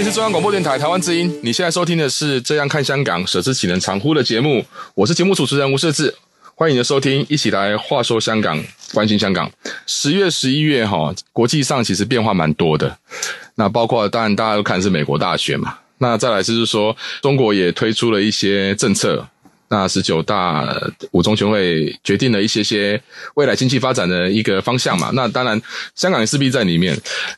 里是中央广播电台台湾之音，你现在收听的是《这样看香港》，舍之岂能常乎的节目，我是节目主持人吴社志，欢迎你的收听，一起来话说香港，关心香港。十月、十一月哈，国际上其实变化蛮多的，那包括当然大家都看是美国大选嘛，那再来就是说中国也推出了一些政策。那十九大五中全会决定了一些些未来经济发展的一个方向嘛，那当然香港也势必在里面。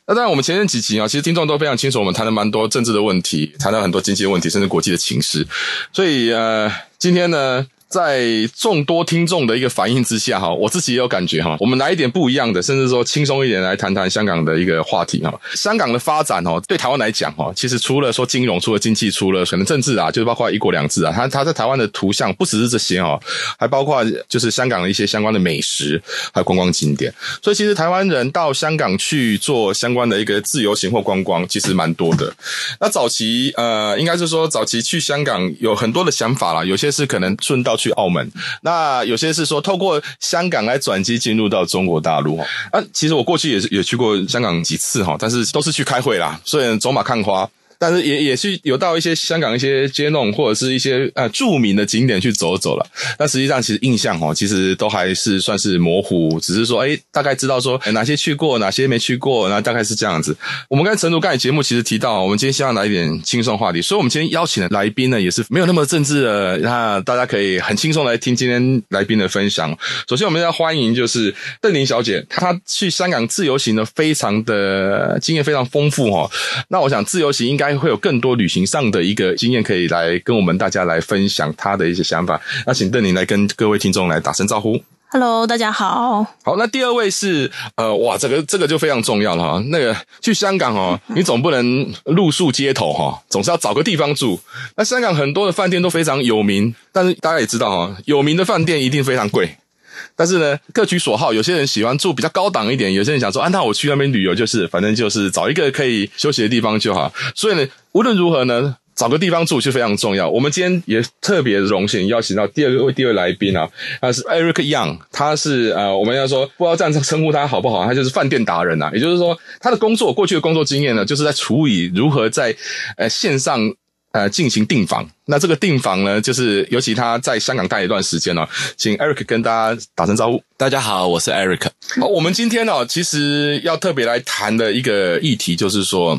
那当然我们前面几集啊，其实听众都非常清楚，我们谈了蛮多政治的问题，谈了很多经济的问题，甚至国际的情势。所以呃，今天呢。在众多听众的一个反应之下，哈，我自己也有感觉哈，我们来一点不一样的，甚至说轻松一点来谈谈香港的一个话题哈。香港的发展哦，对台湾来讲哈，其实除了说金融，除了经济，除了可能政治啊，就是包括一国两制啊，它它在台湾的图像不只是这些哦，还包括就是香港的一些相关的美食，还有观光景点。所以其实台湾人到香港去做相关的一个自由行或观光，其实蛮多的。那早期呃，应该是说早期去香港有很多的想法啦，有些是可能顺道。去澳门，那有些是说透过香港来转机进入到中国大陆哈。啊，其实我过去也是也去过香港几次哈，但是都是去开会啦，所以走马看花。但是也也是有到一些香港一些街弄或者是一些呃著名的景点去走走了。但实际上其实印象哦，其实都还是算是模糊，只是说哎，大概知道说哪些去过，哪些没去过，然后大概是这样子。我们刚才晨读刚才节目其实提到，我们今天希望来一点轻松话题，所以我们今天邀请的来宾呢也是没有那么政治的，那大家可以很轻松来听今天来宾的分享。首先我们要欢迎就是邓玲小姐，她去香港自由行的非常的经验非常丰富哈。那我想自由行应该。会有更多旅行上的一个经验可以来跟我们大家来分享他的一些想法。那请邓宁来跟各位听众来打声招呼。Hello，大家好。好，那第二位是呃，哇，这个这个就非常重要了哈。那个去香港哦，你总不能露宿街头哈，总是要找个地方住。那香港很多的饭店都非常有名，但是大家也知道哈，有名的饭店一定非常贵。但是呢，各取所好，有些人喜欢住比较高档一点，有些人想说，啊，那我去那边旅游就是，反正就是找一个可以休息的地方就好。所以呢，无论如何呢，找个地方住就非常重要。我们今天也特别荣幸邀请到第二位第二位来宾啊，他是 Eric Young，他是呃，我们要说不知道这样称呼他好不好，他就是饭店达人、啊。也就是说，他的工作过去的工作经验呢，就是在处理如何在呃线上。呃，进行订房。那这个订房呢，就是尤其他在香港待一段时间了、哦，请 Eric 跟大家打声招呼。大家好，我是 Eric。好，我们今天呢、哦，其实要特别来谈的一个议题，就是说。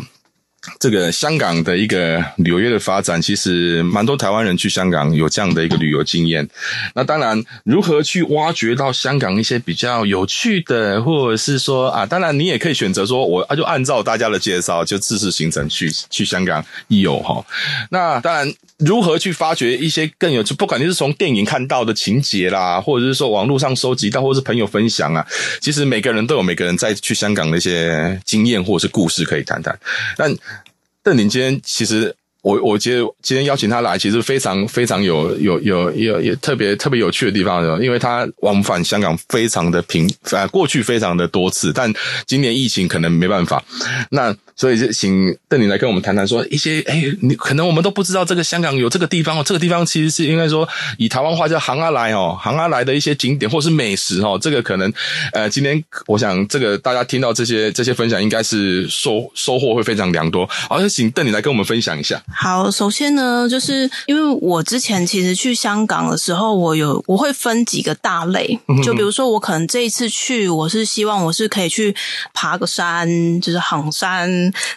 这个香港的一个旅游业的发展，其实蛮多台湾人去香港有这样的一个旅游经验。那当然，如何去挖掘到香港一些比较有趣的，或者是说啊，当然你也可以选择说，我啊就按照大家的介绍，就自式行程去去香港游哈。那当然，如何去发掘一些更有趣，不管你是从电影看到的情节啦，或者是说网络上收集到，或是朋友分享啊，其实每个人都有每个人在去香港的一些经验或者是故事可以谈谈。但邓林今天其实。我我觉得今天邀请他来，其实非常非常有有有有有特别特别有趣的地方，因为他往返香港非常的频繁，过去非常的多次，但今年疫情可能没办法。那所以就请邓宁来跟我们谈谈，说一些哎，你可能我们都不知道这个香港有这个地方哦，这个地方其实是应该说以台湾话叫行阿来哦，行阿来的一些景点或是美食哦，这个可能呃，今天我想这个大家听到这些这些分享，应该是收收获会非常良多。好，就请邓宁来跟我们分享一下。好，首先呢，就是因为我之前其实去香港的时候，我有我会分几个大类，就比如说我可能这一次去，我是希望我是可以去爬个山，就是行山，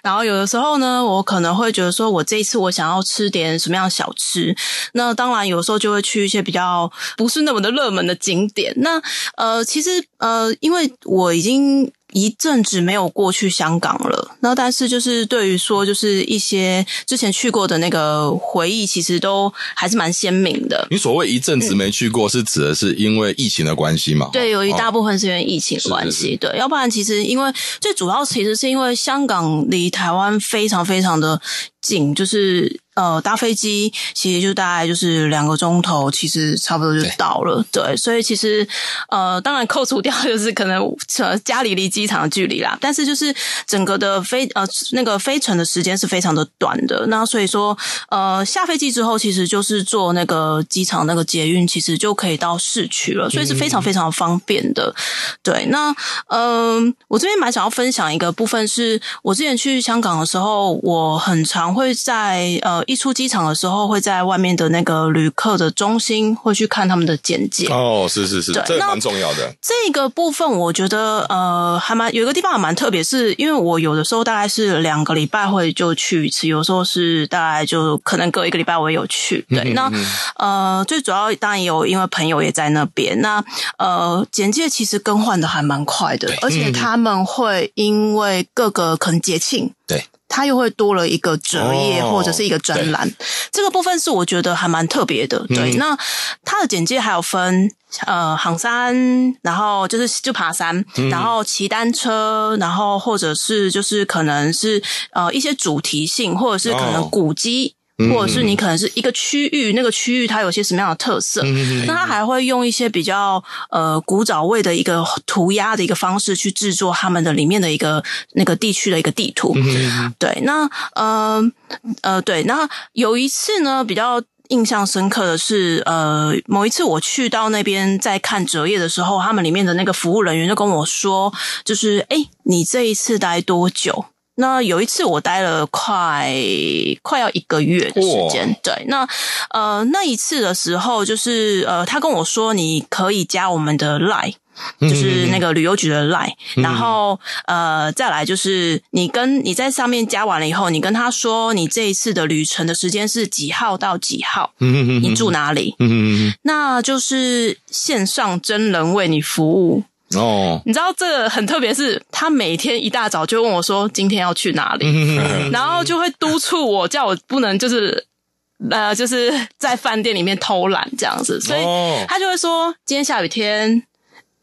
然后有的时候呢，我可能会觉得说我这一次我想要吃点什么样的小吃，那当然有时候就会去一些比较不是那么的热门的景点。那呃，其实呃，因为我已经。一阵子没有过去香港了，那但是就是对于说，就是一些之前去过的那个回忆，其实都还是蛮鲜明的。你所谓一阵子没去过，是指的是因为疫情的关系吗？对，有一大部分是因为疫情的关系。哦、是是是对，要不然其实因为最主要其实是因为香港离台湾非常非常的近，就是。呃，搭飞机其实就大概就是两个钟头，其实差不多就到了。对，对，所以其实呃，当然扣除掉 就是可能呃家里离机场的距离啦，但是就是整个的飞呃那个飞程的时间是非常的短的。那所以说呃下飞机之后，其实就是坐那个机场那个捷运，其实就可以到市区了，所以是非常非常方便的。嗯、对，那嗯、呃，我这边蛮想要分享一个部分，是我之前去香港的时候，我很常会在呃。一出机场的时候，会在外面的那个旅客的中心会去看他们的简介。哦，是是是，对，这蛮重要的。这个部分我觉得呃，还蛮有一个地方还蛮特别，是因为我有的时候大概是两个礼拜会就去一次，有时候是大概就可能隔一个礼拜我也有去。对，嗯、那呃，最主要当然也有因为朋友也在那边。那呃，简介其实更换的还蛮快的，而且他们会因为各个可能节庆，对。它又会多了一个折页或者是一个专栏，哦、这个部分是我觉得还蛮特别的。对，嗯、那它的简介还有分呃，行山，然后就是就爬山，嗯、然后骑单车，然后或者是就是可能是呃一些主题性，或者是可能古迹。哦或者是你可能是一个区域，那个区域它有些什么样的特色？那它还会用一些比较呃古早味的一个涂鸦的一个方式去制作他们的里面的一个那个地区的一个地图。对，那呃呃对，那有一次呢，比较印象深刻的是，呃，某一次我去到那边在看折页的时候，他们里面的那个服务人员就跟我说，就是哎，你这一次待多久？那有一次我待了快快要一个月的时间，哇。对，那呃那一次的时候，就是呃他跟我说，你可以加我们的 Line，就是那个旅游局的 Line，嗯、然后呃再来就是你跟你在上面加完了以后，你跟他说你这一次的旅程的时间是几号到几号，你住哪里，那就是线上真人为你服务。哦，你知道这个很特别，是他每天一大早就问我说今天要去哪里，然后就会督促我，叫我不能就是呃，就是在饭店里面偷懒这样子，所以他就会说今天下雨天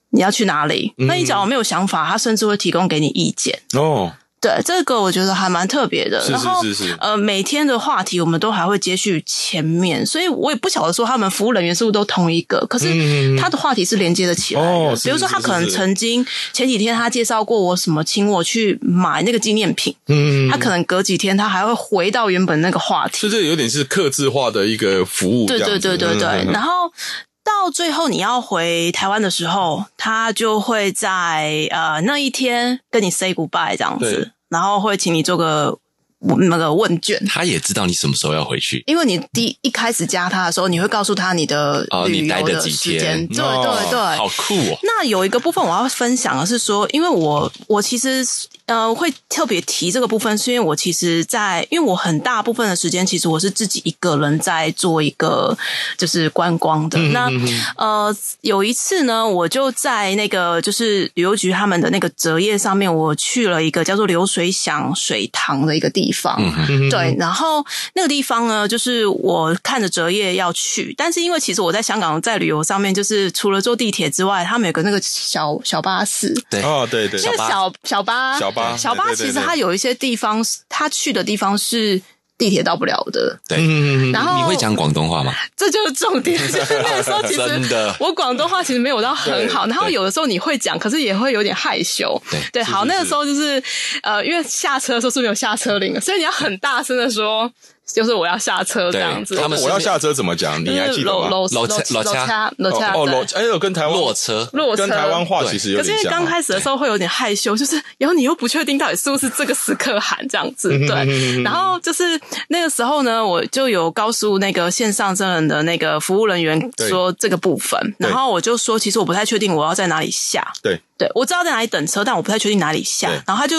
你要去哪里？那你假如没有想法，他甚至会提供给你意见。哦。对，这个我觉得还蛮特别的。然后，是是是是呃，每天的话题我们都还会接续前面，所以我也不晓得说他们服务人员是不是都同一个。可是他的话题是连接的起来的。哦，比如说他可能曾经前几天他介绍过我什么，请我去买那个纪念品。嗯，他可能隔几天他还会回到原本那个话题。这有点是客制化的一个服务。对对对对对。然后到最后你要回台湾的时候，他就会在呃那一天跟你 say goodbye 这样子。然后会请你做个那个问卷，他也知道你什么时候要回去，因为你第一,开始加他的时候，你会告诉他你的旅游的时间，对对对，好酷哦。那有一个部分我要分享的是说，因为我我其实。呃，会特别提这个部分，是因为我其实在，因为我很大部分的时间，其实我是自己一个人在做一个就是观光的。嗯、那呃，有一次呢，我就在那个就是旅游局他们的那个折页上面，我去了一个叫做流水响水塘的一个地方。嗯、对，然后那个地方呢，就是我看着折页要去，但是因为其实我在香港在旅游上面，就是除了坐地铁之外，他们有个那个小小巴士。对，哦，对对，那个小小巴。小巴小巴其实它有一些地方，它去的地方是地铁到不了的。对，然后你会讲广东话吗？这就是重点。就是那个时候，其实我广东话其实没有到很好。然后有的时候你会讲，可是也会有点害羞。对对，好，那个时候就是呃，因为下车的时候是没有下车铃的，所以你要很大声的说。就是我要下车这样子。他们我要下车怎么讲？你还记得吗？楼楼车楼车楼车哦，楼哎呦，跟台湾落车落车跟台湾话其实有可是因为。刚开始的时候会有点害羞，就是然后你又不确定到底是不是这个时刻喊这样子，对。然后就是那个时候呢，我就有告诉那个线上真人的那个服务人员说这个部分，然后我就说其实我不太确定我要在哪里下。对。对，我知道在哪里等车，但我不太确定哪里下。然后他就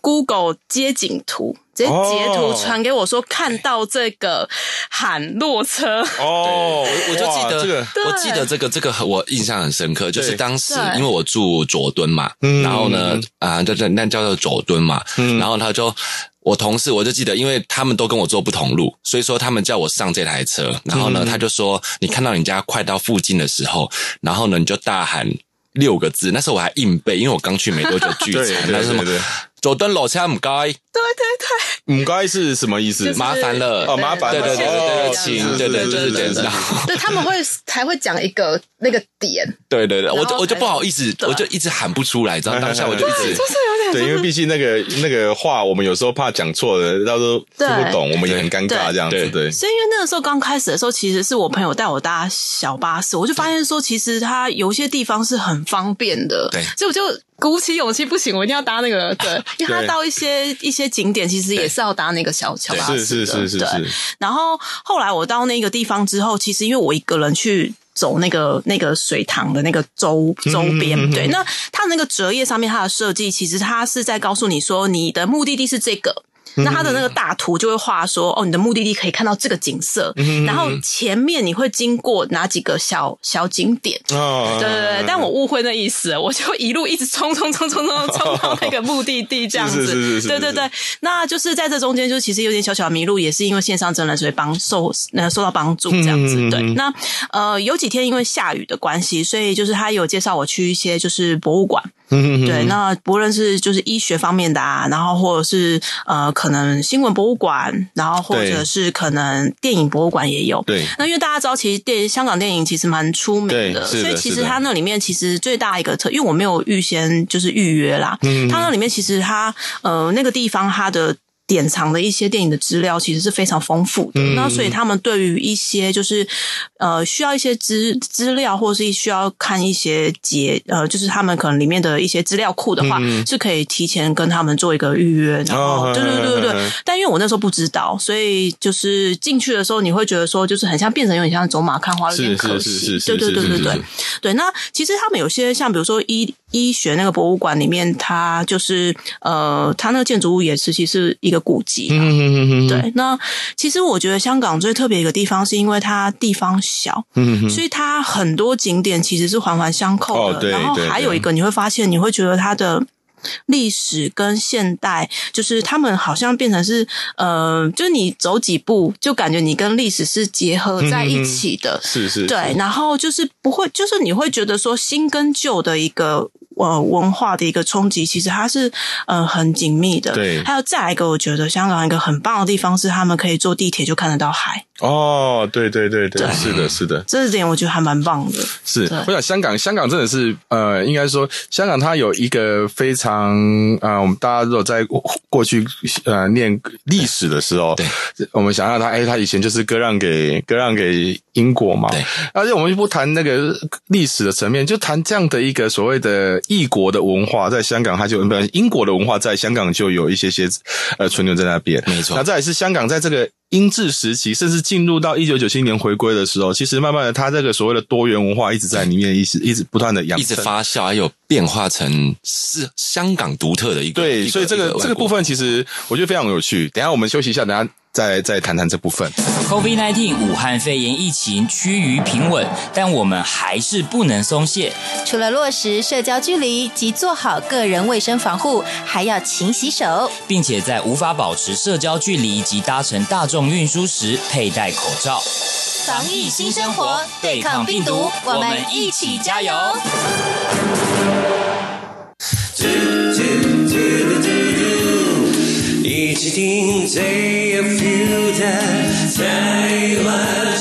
Google 街景图，直接截图传给我说，看到这个喊落车。哦，我就记得，这个、我记得这个这个我印象很深刻，就是当时因为我住佐敦嘛，然后呢啊，对对，那叫做佐敦嘛，然后他就我同事我就记得，因为他们都跟我坐不同路，所以说他们叫我上这台车，然后呢他就说，你看到你家快到附近的时候，然后呢你就大喊。六个字，那时候我还硬背，因为我刚去没多久聚餐，那是什么？佐敦路车唔该，对对对，唔该是什么意思？麻烦了哦，麻烦，对对对对，请，对对就是这样。对，他们会还会讲一个那个点，对对对，我就我就不好意思，我就一直喊不出来，知道当下我就一直就是有点，对，因为毕竟那个那个话，我们有时候怕讲错了，到时候听不懂，我们也很尴尬这样子，对。所以因为那个时候刚开始的时候，其实是我朋友带我搭小巴士，我就发现说，其实它有些地方是很方便的，对，所以我就。鼓起勇气，不行，我一定要搭那个，对，因为他到一些一些景点，其实也是要搭那个小桥巴士的，是是是是，是。然后后来我到那个地方之后，其实因为我一个人去走那个那个水塘的那个周周边，对，那它那个折页上面它的设计，其实它是在告诉你说，你的目的地是这个。那他的那个大图就会画说，哦，你的目的地可以看到这个景色，然后前面你会经过哪几个小小景点？哦，对对对，但我误会那意思，我就一路一直冲冲冲冲冲冲到那个目的地这样子。对对对，那就是在这中间，就其实有点小小迷路，也是因为线上真人所以帮受呃受到帮助这样子。对，那呃有几天因为下雨的关系，所以就是他有介绍我去一些就是博物馆。嗯，对，那不论是就是医学方面的啊，然后或者是呃，可能新闻博物馆，然后或者是可能电影博物馆也有。对，那因为大家知道，其实电香港电影其实蛮出名的，所以其实它那里面其实最大一个特，因为我没有预先就是预约啦，嗯，它那里面其实它呃那个地方它的。典藏的一些电影的资料其实是非常丰富的，嗯、那所以他们对于一些就是呃需要一些资资料，或者是需要看一些节呃，就是他们可能里面的一些资料库的话，嗯、是可以提前跟他们做一个预约，然后、哦、对对对对对。但因为我那时候不知道，所以就是进去的时候，你会觉得说，就是很像变成有点像走马看花，有点可惜。对对对对对对。那其实他们有些像比如说医医学那个博物馆里面，它就是呃，它那个建筑物也是其实是一个。古迹，嗯嗯嗯对。那其实我觉得香港最特别一个地方，是因为它地方小，嗯嗯，所以它很多景点其实是环环相扣的。然后还有一个，你会发现，你会觉得它的历史跟现代，就是他们好像变成是，呃，就是你走几步，就感觉你跟历史是结合在一起的，是是。对，然后就是不会，就是你会觉得说新跟旧的一个。呃，文化的一个冲击，其实它是呃很紧密的。对，还有再来一个，我觉得香港一个很棒的地方是，他们可以坐地铁就看得到海。哦，对对对对，对是的，是的，这点我觉得还蛮棒的。是，我想香港，香港真的是呃，应该说香港它有一个非常呃，我们大家如果在过去呃念历史的时候，对，我们想象它，哎，它以前就是割让给割让给英国嘛。对，而且我们就不谈那个历史的层面，就谈这样的一个所谓的。异国的文化在香港，它就英国的文化在香港就有一些些呃存留在那边，没错。那再来是香港在这个英治时期，甚至进入到一九九七年回归的时候，其实慢慢的，它这个所谓的多元文化一直在里面，一直一直不断的养，一直发酵，还有变化成是香港独特的一个。对，所以这个这个部分其实我觉得非常有趣。等一下我们休息一下，等一下。再再谈谈这部分。COVID-19 武汉肺炎疫情趋于平稳，但我们还是不能松懈。除了落实社交距离及做好个人卫生防护，还要勤洗手，并且在无法保持社交距离及搭乘大众运输时佩戴口罩。防疫新生活，对抗病毒，我们一起加油。一起听最有 feel 的台湾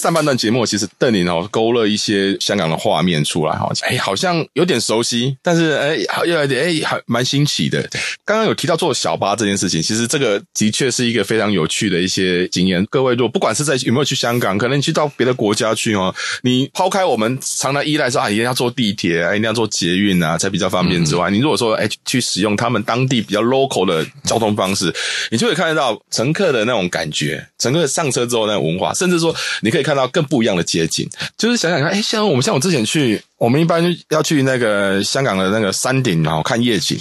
上半段节目，其实邓林哦勾勒一些香港的画面出来哈，哎，好像有点熟悉，但是哎，又有点哎，还蛮新奇的。刚刚有提到坐小巴这件事情，其实这个的确是一个非常有趣的一些经验。各位，如果不管是在有没有去香港，可能你去到别的国家去哦，你抛开我们常常依赖说啊，一定要坐地铁啊，一定要坐捷运啊，才比较方便之外，嗯、你如果说哎去使用他们当地比较 local 的交通方式，你就会看得到乘客的那种感觉，乘客上车之后那种文化，甚至说你可以看看到更不一样的街景。就是想想看，哎，像我们像我之前去，我们一般要去那个香港的那个山顶，然后看夜景，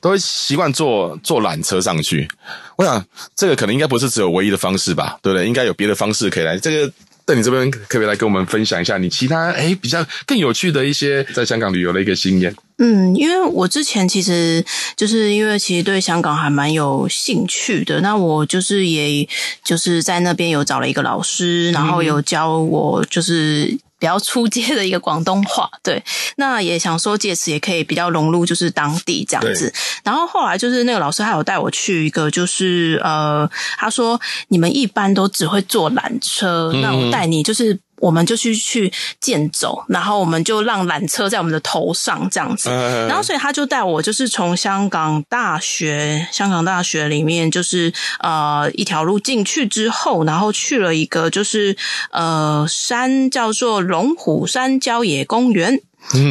都会习惯坐坐缆车上去。我想这个可能应该不是只有唯一的方式吧，对不对？应该有别的方式可以来这个。在你这边可不可以来跟我们分享一下你其他诶比较更有趣的一些在香港旅游的一个经验？嗯，因为我之前其实就是因为其实对香港还蛮有兴趣的，那我就是也就是在那边有找了一个老师，然后有教我就是。比较出街的一个广东话，对，那也想说借此也可以比较融入就是当地这样子。然后后来就是那个老师还有带我去一个，就是呃，他说你们一般都只会坐缆车，那我带你就是。我们就去去健走，然后我们就让缆车在我们的头上这样子，然后所以他就带我，就是从香港大学，香港大学里面就是呃一条路进去之后，然后去了一个就是呃山叫做龙虎山郊野公园。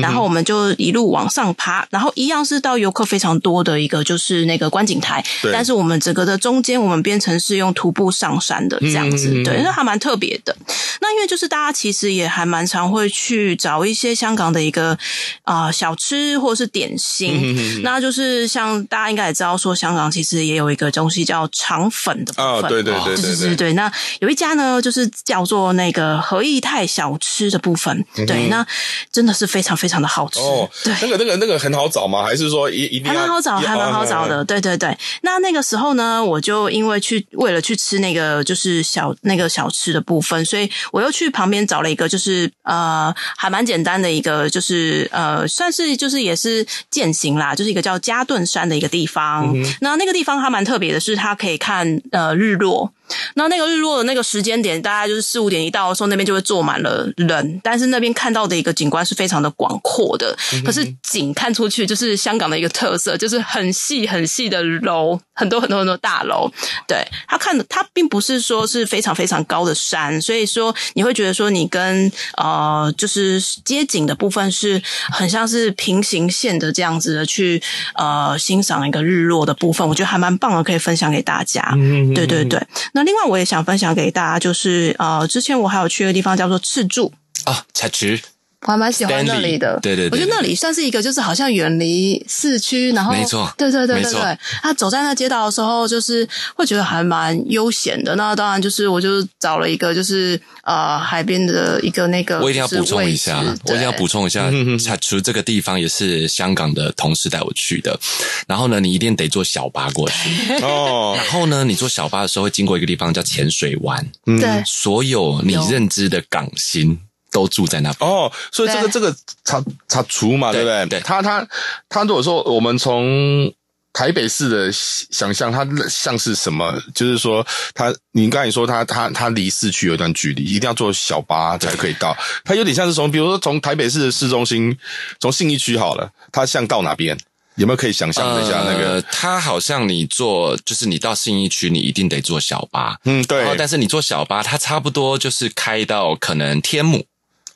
然后我们就一路往上爬，然后一样是到游客非常多的一个，就是那个观景台。但是我们整个的中间，我们变成是用徒步上山的这样子，嗯、对，那还蛮特别的。那因为就是大家其实也还蛮常会去找一些香港的一个啊、呃、小吃或是点心。嗯、那就是像大家应该也知道，说香港其实也有一个东西叫肠粉的部分。哦，对对对对对对，对。那有一家呢，就是叫做那个和义泰小吃的部分。嗯、对，那真的是非常。非常非常的好吃哦，对，那个那个那个很好找吗？还是说一一定还蛮好找，还蛮好找的？对对对。那那个时候呢，我就因为去为了去吃那个就是小那个小吃的部分，所以我又去旁边找了一个，就是呃还蛮简单的一个，就是呃算是就是也是践行啦，就是一个叫加顿山的一个地方。嗯、那那个地方还蛮特别的是，它可以看呃日落。那那个日落的那个时间点，大概就是四五点一到的时候，那边就会坐满了人。但是那边看到的一个景观是非常的广阔的，可是景看出去就是香港的一个特色，就是很细很细的楼，很多很多很多大楼。对，他看的，他并不是说是非常非常高的山，所以说你会觉得说你跟呃就是街景的部分是很像是平行线的这样子的去呃欣赏一个日落的部分，我觉得还蛮棒的，可以分享给大家。嗯对对对。那另外我也想分享给大家，就是呃，之前我还有去一个地方叫做赤柱啊，赤柱。我还蛮喜欢那里的，对对对，我觉得那里算是一个，就是好像远离市区，然后没错，对对对对对，他走在那街道的时候，就是会觉得还蛮悠闲的。那当然就是，我就找了一个，就是呃海边的一个那个，我一定要补充一下，我一定要补充一下，它 除了这个地方也是香港的同事带我去的。然后呢，你一定得坐小巴过去。哦。然后呢，你坐小巴的时候会经过一个地方叫浅水湾，对，所有你认知的港星。都住在那边哦，所以这个这个他他厨嘛，对不对？对，他他他如果说我们从台北市的想象，它像是什么？就是说，他你刚才说他他他离市区有一段距离，一定要坐小巴才可以到。它有点像是从，比如说从台北市的市中心，从信义区好了，它像到哪边？有没有可以想象一下那个？它、呃、好像你坐，就是你到信义区，你一定得坐小巴。嗯，对。但是你坐小巴，它差不多就是开到可能天母。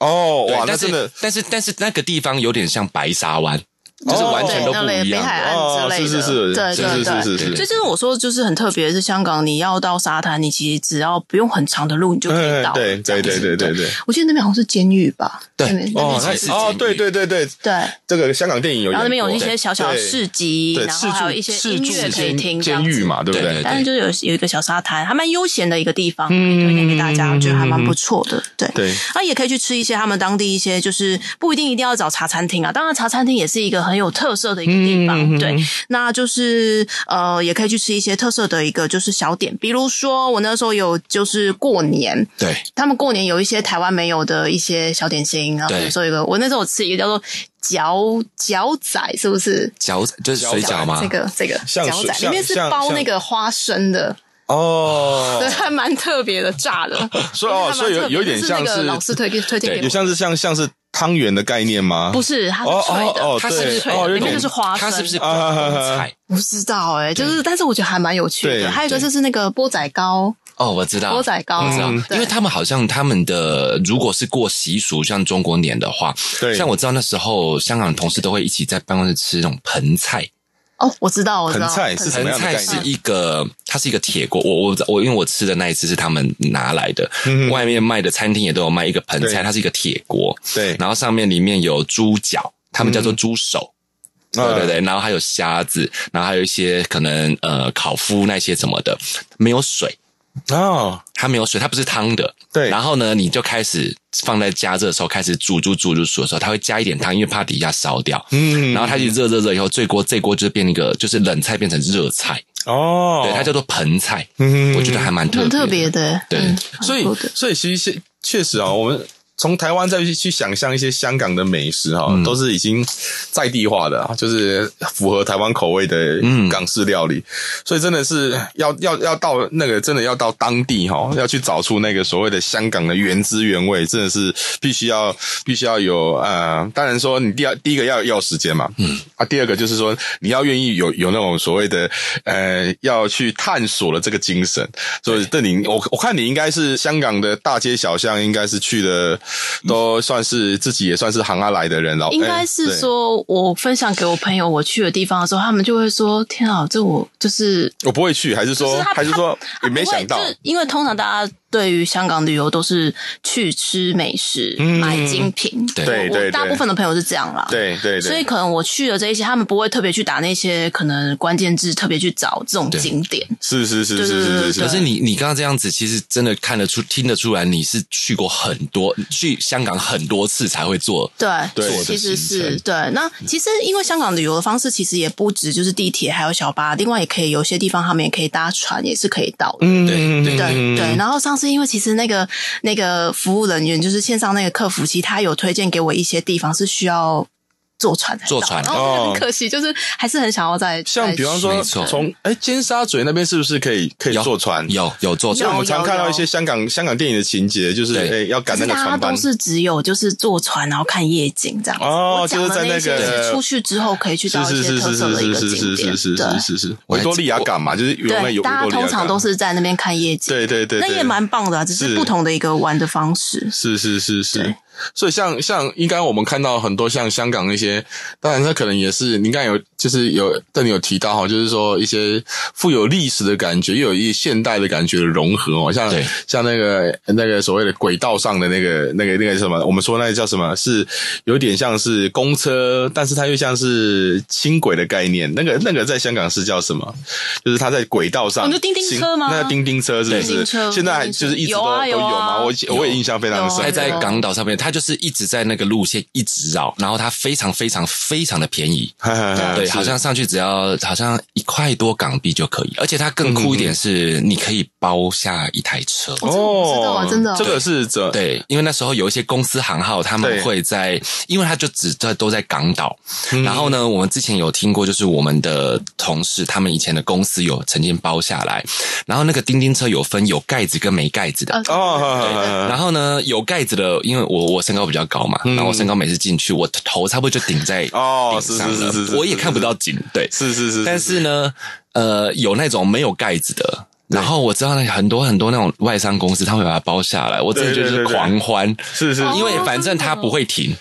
哦，哇，那真的，但是但是那个地方有点像白沙湾。就是完全都不一样，北海岸之类的，是是是，对对对，所以就是我说，就是很特别，是香港，你要到沙滩，你其实只要不用很长的路，你就可以到。对对对对对对，我记得那边好像是监狱吧？对，哦，哦，对对对对对，这个香港电影有，然后那边有一些小小的市集，然后还有一些音乐可以听，监狱嘛，对不对？但是就是有有一个小沙滩，还蛮悠闲的一个地方，推荐给大家，我觉得还蛮不错的。对。对，那也可以去吃一些他们当地一些，就是不一定一定要找茶餐厅啊，当然茶餐厅也是一个很有特色的一个。地方、嗯、对，那就是呃，也可以去吃一些特色的一个就是小点，比如说我那时候有就是过年，对，他们过年有一些台湾没有的一些小点心，然后比如说一个，我那时候我吃一个叫做饺饺仔，是不是？饺就是水饺吗？这个这个饺仔里面是包那个花生的。哦，对，还蛮特别的炸的，所以哦，所以有有点像是老师推荐推荐给我，有像是像像是汤圆的概念吗？不是，它是脆的，哦，它是脆的，里面就是花生，它是不是泡菜？不知道哎，就是，但是我觉得还蛮有趣的。还有一个就是那个钵仔糕。哦，我知道，钵仔糕，知道因为他们好像他们的如果是过习俗，像中国年的话，对，像我知道那时候香港的同事都会一起在办公室吃那种盆菜。哦，我知道，我知道，盆菜是什么样的概念？盆菜是一个，它是一个铁锅。我我我，因为我吃的那一次是他们拿来的，外面卖的餐厅也都有卖一个盆菜，它是一个铁锅，对，然后上面里面有猪脚，他们叫做猪手，对对对，然后还有虾子，然后还有一些可能呃烤麸那些什么的，没有水。哦，它没有水，它不是汤的。对，然后呢，你就开始放在加热的时候，开始煮煮煮煮煮的时候，它会加一点汤，因为怕底下烧掉。嗯，然后它就热热热以后，这锅这锅就变一个，就是冷菜变成热菜。哦，对，它叫做盆菜。嗯，我觉得还蛮特别特别的。对，所以所以其实确实啊，我们。从台湾再去去想象一些香港的美食哈，都是已经在地化的啊，就是符合台湾口味的港式料理。所以真的是要要要到那个真的要到当地哈，要去找出那个所谓的香港的原汁原味，真的是必须要必须要有呃，当然说你第二第一个要要时间嘛，嗯啊，第二个就是说你要愿意有有那种所谓的呃要去探索的这个精神。所以，邓宁，我我看你应该是香港的大街小巷，应该是去的。都算是自己也算是行阿来的人了。应该是说，我分享给我朋友我去的地方的时候，他们就会说：“天啊，这我就是我不会去，还是说还是说也没想到？因为通常大家。”对于香港旅游都是去吃美食、买精品，对对，大部分的朋友是这样啦。对对，所以可能我去了这一些，他们不会特别去打那些可能关键字，特别去找这种景点。是是是是是是。可是你你刚刚这样子，其实真的看得出、听得出来，你是去过很多，去香港很多次才会做。对对，其实是对。那其实因为香港旅游的方式其实也不止就是地铁还有小巴，另外也可以有些地方他们也可以搭船，也是可以到的。嗯，对对对。然后上次。是因为其实那个那个服务人员就是线上那个客服，其实他有推荐给我一些地方是需要。坐船坐船，然后很可惜，就是还是很想要在像比方说从哎尖沙咀那边是不是可以可以坐船？有有坐船，我们常看到一些香港香港电影的情节，就是哎要赶那个船班，都是只有就是坐船然后看夜景这样哦，就是在那个出去之后可以去到一些特色的一个景点，是是是是是维多利亚港嘛，就是原来有大家通常都是在那边看夜景，对对对，那也蛮棒的，只是不同的一个玩的方式，是是是是。所以像像应该我们看到很多像香港那些，当然他可能也是你看有就是有，但你有提到哈，就是说一些富有历史的感觉，又有一些现代的感觉的融合哦，像对像那个那个所谓的轨道上的那个那个那个什么，我们说那个叫什么？是有点像是公车，但是它又像是轻轨的概念。那个那个在香港是叫什么？就是它在轨道上，你说叮叮车吗？那个叮叮车是不是？现在就是一直都都有吗？我我也印象非常深，还在港岛上面。它就是一直在那个路线一直绕，然后它非常非常非常的便宜，对，好像上去只要好像一块多港币就可以，而且它更酷一点是你可以包下一台车。哦，知道啊，真的，这个是这。对，因为那时候有一些公司行号他们会在，因为他就只在都在港岛，然后呢，我们之前有听过，就是我们的同事他们以前的公司有曾经包下来，然后那个叮叮车有分有盖子跟没盖子的。哦，然后呢有盖子的，因为我。我身高比较高嘛，然后我身高每次进去，我头差不多就顶在 哦，是是是是，我也看不到景，对，是是是。但是呢，呃，有那种没有盖子的，然后我知道那很多很多那种外商公司，他会把它包下来，我真的就是狂欢，是是，因为反正它不会停，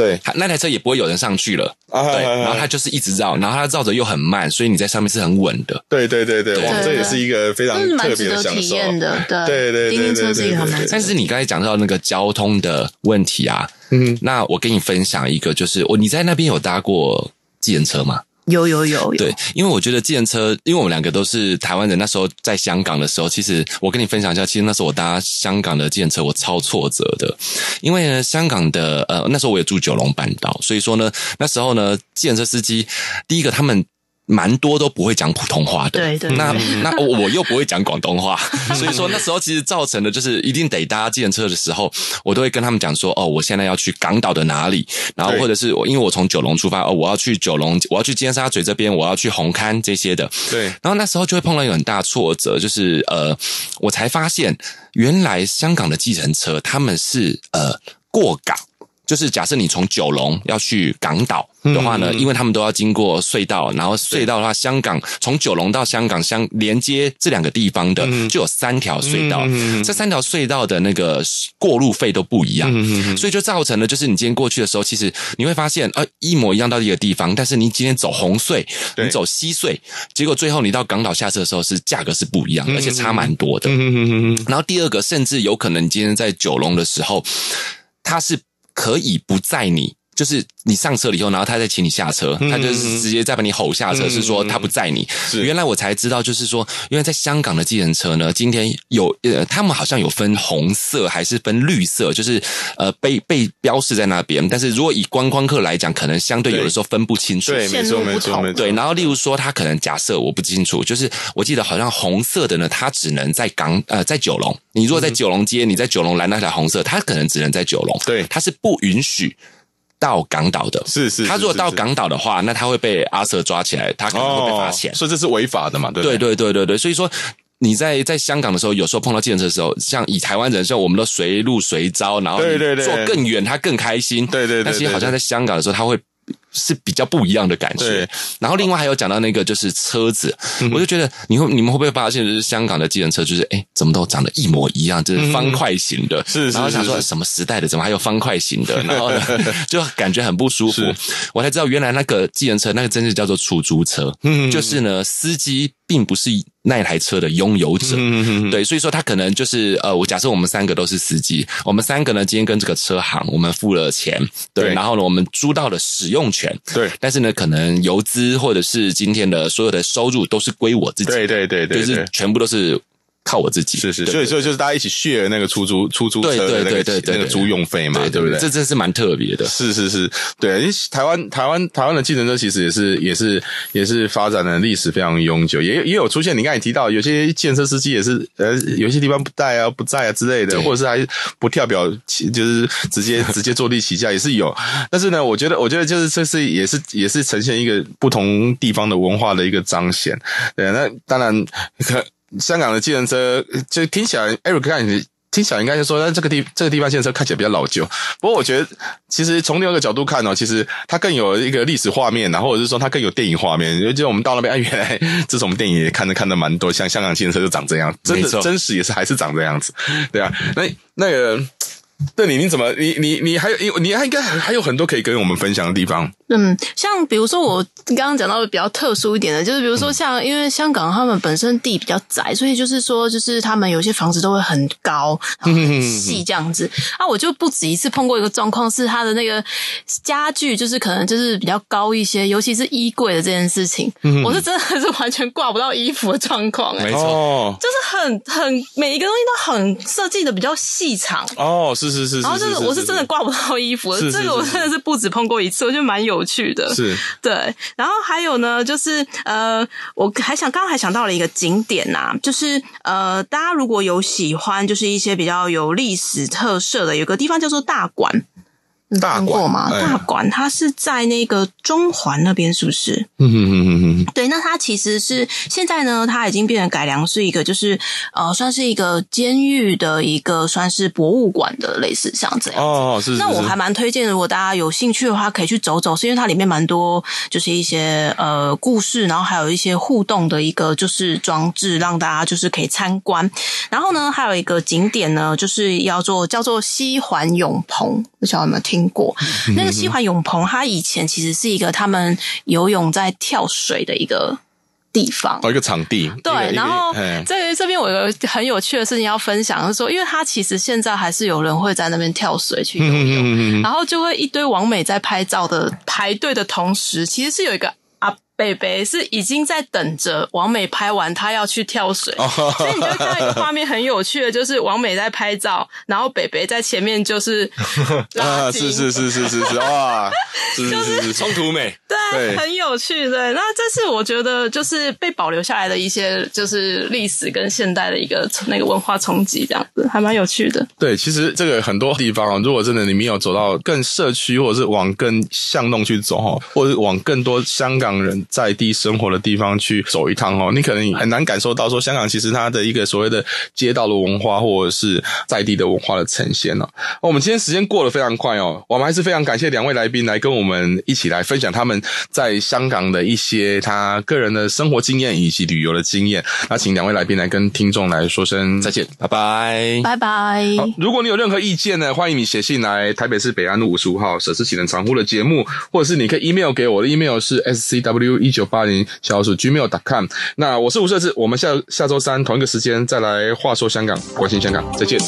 对，那台车也不会有人上去了，对，然后它就是一直绕，然后它绕着又很慢，所以你在上面是很稳的，对对对对，哇，这也是一个非常特别的享受的，对对对对对。但是你刚才讲到那个交通的问题啊。嗯，那我跟你分享一个，就是我你在那边有搭过计程车吗？有有有。对，因为我觉得计程车，因为我们两个都是台湾人，那时候在香港的时候，其实我跟你分享一下，其实那时候我搭香港的计程车，我超挫折的，因为呢，香港的呃那时候我也住九龙半岛，所以说呢，那时候呢，计程车司机第一个他们。蛮多都不会讲普通话的。对对，那那我又不会讲广东话，所以说那时候其实造成的就是一定得搭计程车的时候，我都会跟他们讲说，哦，我现在要去港岛的哪里，然后或者是我因为我从九龙出发，哦，我要去九龙，我要去尖沙咀这边，我要去红磡这些的。对，然后那时候就会碰到一个很大挫折，就是呃，我才发现原来香港的计程车他们是呃过港。就是假设你从九龙要去港岛的话呢，因为他们都要经过隧道，然后隧道的话，香港从九龙到香港相连接这两个地方的就有三条隧道，这三条隧道的那个过路费都不一样，所以就造成了就是你今天过去的时候，其实你会发现呃一模一样到一个地方，但是你今天走红隧，你走西隧，结果最后你到港岛下车的时候是价格是不一样，而且差蛮多的。然后第二个，甚至有可能你今天在九龙的时候，它是。可以不在你，就是你上车了以后，然后他再请你下车，他就是直接再把你吼下车，是说他不载你。原来我才知道，就是说，因为在香港的计程车呢，今天有呃，他们好像有分红色还是分绿色，就是呃被被标示在那边。但是如果以观光客来讲，可能相对有的时候分不清楚。对，没错没错没错。对，然后例如说，他可能假设我不清楚，就是我记得好像红色的呢，它只能在港呃在九龙。你如果在九龙街，你在九龙拦那条红色，它可能只能在九龙。对，它是不允许到港岛的。是是，他如果到港岛的话，那他会被阿 Sir 抓起来，他可能会被发现。所以这是违法的嘛？对对对对对对。所以说你在在香港的时候，有时候碰到计程车的时候，像以台湾人，像我们都随路随招，然后坐更远他更开心。对对对。但其实好像在香港的时候，他会。是比较不一样的感觉。然后另外还有讲到那个就是车子，我就觉得你会你们会不会发现，就是香港的计程车就是哎，怎么都长得一模一样，就是方块型的。是，然后想说什么时代的，怎么还有方块型的？然后呢，就感觉很不舒服。我才知道原来那个计程车那个真是叫做出租车，就是呢司机。并不是那一台车的拥有者，嗯、对，所以说他可能就是呃，我假设我们三个都是司机，我们三个呢今天跟这个车行我们付了钱，对，对。然后呢我们租到了使用权，对，但是呢可能油资或者是今天的所有的收入都是归我自己，对对对对，就是全部都是。靠我自己是是，所以所以就是大家一起 share 那个出租出租车的那个那个租用费嘛，对不对？这真是蛮特别的。是是是，对，因为台湾台湾台湾的计程车其实也是也是也是发展的历史非常悠久，也也有出现。你刚才提到有些计程车司机也是呃，有些地方不带啊不在啊之类的，或者是还不跳表，就是直接直接坐地起价也是有。但是呢，我觉得我觉得就是这是也是也是呈现一个不同地方的文化的一个彰显。对，那当然可。香港的计程车就听起来，Eric 看你听起来应该就说，那这个地这个地方计程车看起来比较老旧。不过我觉得，其实从另外一个角度看呢，其实它更有一个历史画面，然后或者是说它更有电影画面。尤其我们到那边，哎，原来这种电影也看的看的蛮多，像香港计程车就长这样，真的真实也是还是长这样子，对啊，那那个。对你，你怎么，你你你还有，你还应该还还有很多可以跟我们分享的地方。嗯，像比如说我刚刚讲到的比较特殊一点的，就是比如说像因为香港他们本身地比较窄，所以就是说就是他们有些房子都会很高，然后很细 这样子。啊，我就不止一次碰过一个状况，是他的那个家具就是可能就是比较高一些，尤其是衣柜的这件事情，我是真的是完全挂不到衣服的状况。没错，就是很很每一个东西都很设计的比较细长。哦，是。是是是，然后就是我是真的挂不到衣服，这个我真的是不止碰过一次，我觉得蛮有趣的。是，对。然后还有呢，就是呃，我还想刚刚还想到了一个景点呐、啊，就是呃，大家如果有喜欢，就是一些比较有历史特色的，有个地方叫做大馆。大过吗？大馆，它是在那个中环那边，是不是？嗯嗯嗯嗯对，那它其实是现在呢，它已经变成改良，是一个就是呃，算是一个监狱的一个算是博物馆的类似像这样子。哦，是，是。那我还蛮推荐，如果大家有兴趣的话，可以去走走，是因为它里面蛮多就是一些呃故事，然后还有一些互动的一个就是装置，让大家就是可以参观。然后呢，还有一个景点呢，就是要做叫做西环泳棚，不晓得有没有听过？那个西环泳棚，它以前其实是一个他们游泳在跳水的一个地方，哦，一个场地。对，然后这这边我有个很有趣的事情要分享，就是说，因为它其实现在还是有人会在那边跳水去游泳，然后就会一堆网美在拍照的排队的同时，其实是有一个。北北是已经在等着王美拍完，他要去跳水，所以你就看到一个画面很有趣的，就是王美在拍照，然后北北在前面就是 啊，是是是是是是哇，是是是是冲突美，对，很有趣，对。那这是我觉得就是被保留下来的一些，就是历史跟现代的一个那个文化冲击，这样子还蛮有趣的。对，其实这个很多地方啊，如果真的你没有走到更社区，或者是往更巷弄去走哈，或者是往更多香港人在地生活的地方去走一趟哦，你可能很难感受到说香港其实它的一个所谓的街道的文化，或者是在地的文化的呈现哦。我们今天时间过得非常快哦，我们还是非常感谢两位来宾来跟我们一起来分享他们在香港的一些他个人的生活经验以及旅游的经验。那请两位来宾来跟听众来说声再见，拜拜，拜拜。好，如果你有任何意见呢，欢迎你写信来台北市北安路五十五号舍之启能长呼的节目，或者是你可以 email 给我的 email 是 scw 一九八零小鼠 gmail.com。那我是吴设志，我们下下周三同一个时间再来话说香港，关心香港，再见。